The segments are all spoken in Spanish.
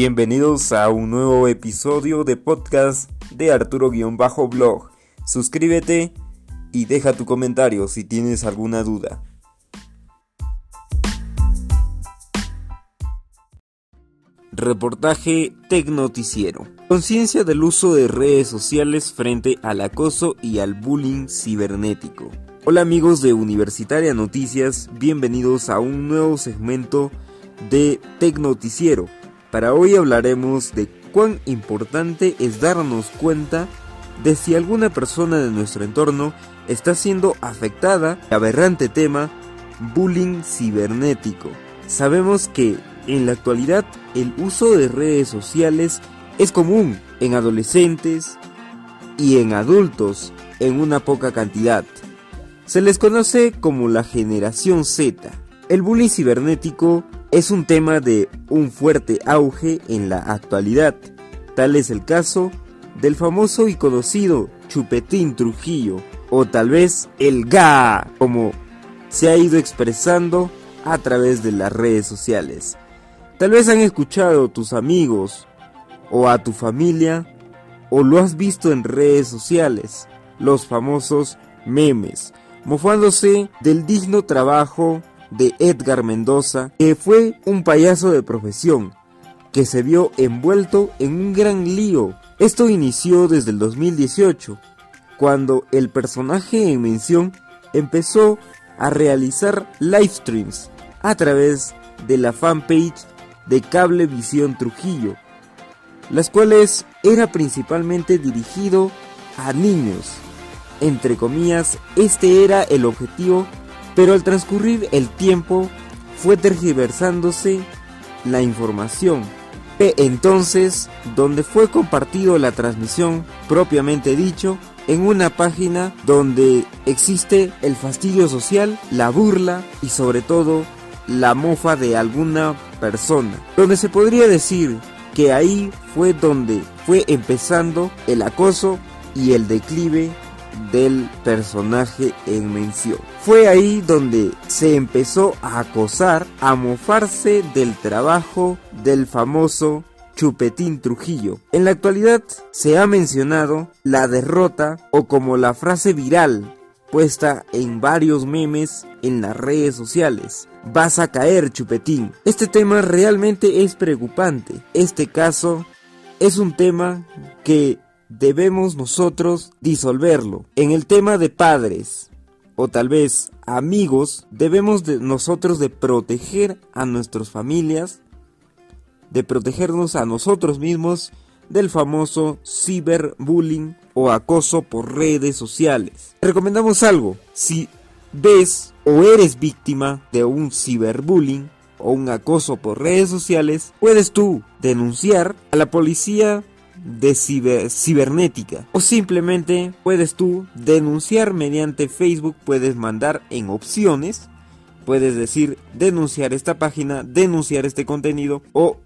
Bienvenidos a un nuevo episodio de podcast de Arturo-Blog. Suscríbete y deja tu comentario si tienes alguna duda. Reportaje Tecnoticiero. Conciencia del uso de redes sociales frente al acoso y al bullying cibernético. Hola amigos de Universitaria Noticias, bienvenidos a un nuevo segmento de Tecnoticiero. Para hoy hablaremos de cuán importante es darnos cuenta de si alguna persona de nuestro entorno está siendo afectada aberrante tema bullying cibernético. Sabemos que en la actualidad el uso de redes sociales es común en adolescentes y en adultos en una poca cantidad. Se les conoce como la generación Z. El bullying cibernético es un tema de un fuerte auge en la actualidad. Tal es el caso del famoso y conocido Chupetín Trujillo, o tal vez el GA, como se ha ido expresando a través de las redes sociales. Tal vez han escuchado tus amigos o a tu familia o lo has visto en redes sociales, los famosos memes, mofándose del digno trabajo de Edgar Mendoza, que fue un payaso de profesión, que se vio envuelto en un gran lío. Esto inició desde el 2018, cuando el personaje en mención empezó a realizar live streams a través de la fanpage de Cablevisión Trujillo, las cuales era principalmente dirigido a niños. Entre comillas, este era el objetivo, pero al transcurrir el tiempo fue tergiversándose la información. Entonces, donde fue compartido la transmisión propiamente dicho, en una página donde existe el fastidio social, la burla y sobre todo la mofa de alguna persona. Donde se podría decir que ahí fue donde fue empezando el acoso y el declive del personaje en mención. Fue ahí donde se empezó a acosar, a mofarse del trabajo del famoso Chupetín Trujillo. En la actualidad se ha mencionado la derrota o como la frase viral puesta en varios memes en las redes sociales. Vas a caer, chupetín. Este tema realmente es preocupante. Este caso es un tema que debemos nosotros disolverlo. En el tema de padres o tal vez amigos, debemos de nosotros de proteger a nuestras familias, de protegernos a nosotros mismos del famoso ciberbullying o acoso por redes sociales. recomendamos algo, si ves o eres víctima de un ciberbullying o un acoso por redes sociales, puedes tú denunciar a la policía de cibernética. O simplemente puedes tú denunciar mediante Facebook, puedes mandar en opciones, puedes decir denunciar esta página, denunciar este contenido o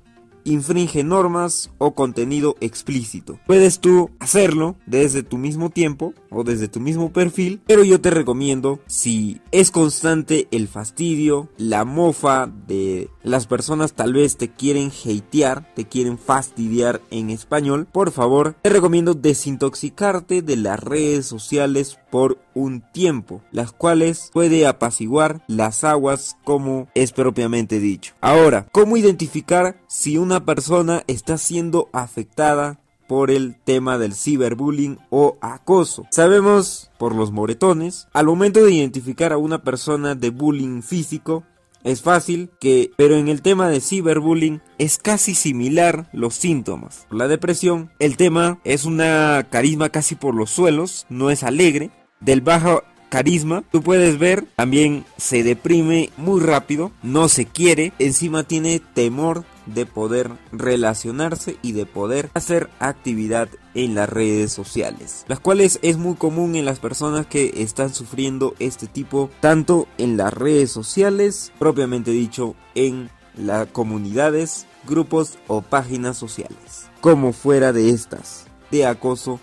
infringe normas o contenido explícito. Puedes tú hacerlo desde tu mismo tiempo o desde tu mismo perfil, pero yo te recomiendo si es constante el fastidio, la mofa de las personas tal vez te quieren hatear, te quieren fastidiar en español, por favor, te recomiendo desintoxicarte de las redes sociales por un tiempo, las cuales puede apaciguar las aguas como es propiamente dicho. Ahora, ¿cómo identificar si una persona está siendo afectada por el tema del ciberbullying o acoso. Sabemos por los moretones, al momento de identificar a una persona de bullying físico, es fácil que, pero en el tema de ciberbullying es casi similar los síntomas. La depresión, el tema es una carisma casi por los suelos, no es alegre, del bajo carisma, tú puedes ver, también se deprime muy rápido, no se quiere, encima tiene temor de poder relacionarse y de poder hacer actividad en las redes sociales, las cuales es muy común en las personas que están sufriendo este tipo, tanto en las redes sociales, propiamente dicho, en las comunidades, grupos o páginas sociales, como fuera de estas, de acoso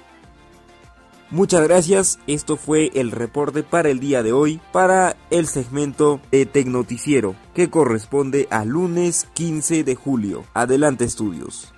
Muchas gracias, esto fue el reporte para el día de hoy para el segmento de Tecnoticiero que corresponde al lunes 15 de julio. Adelante estudios.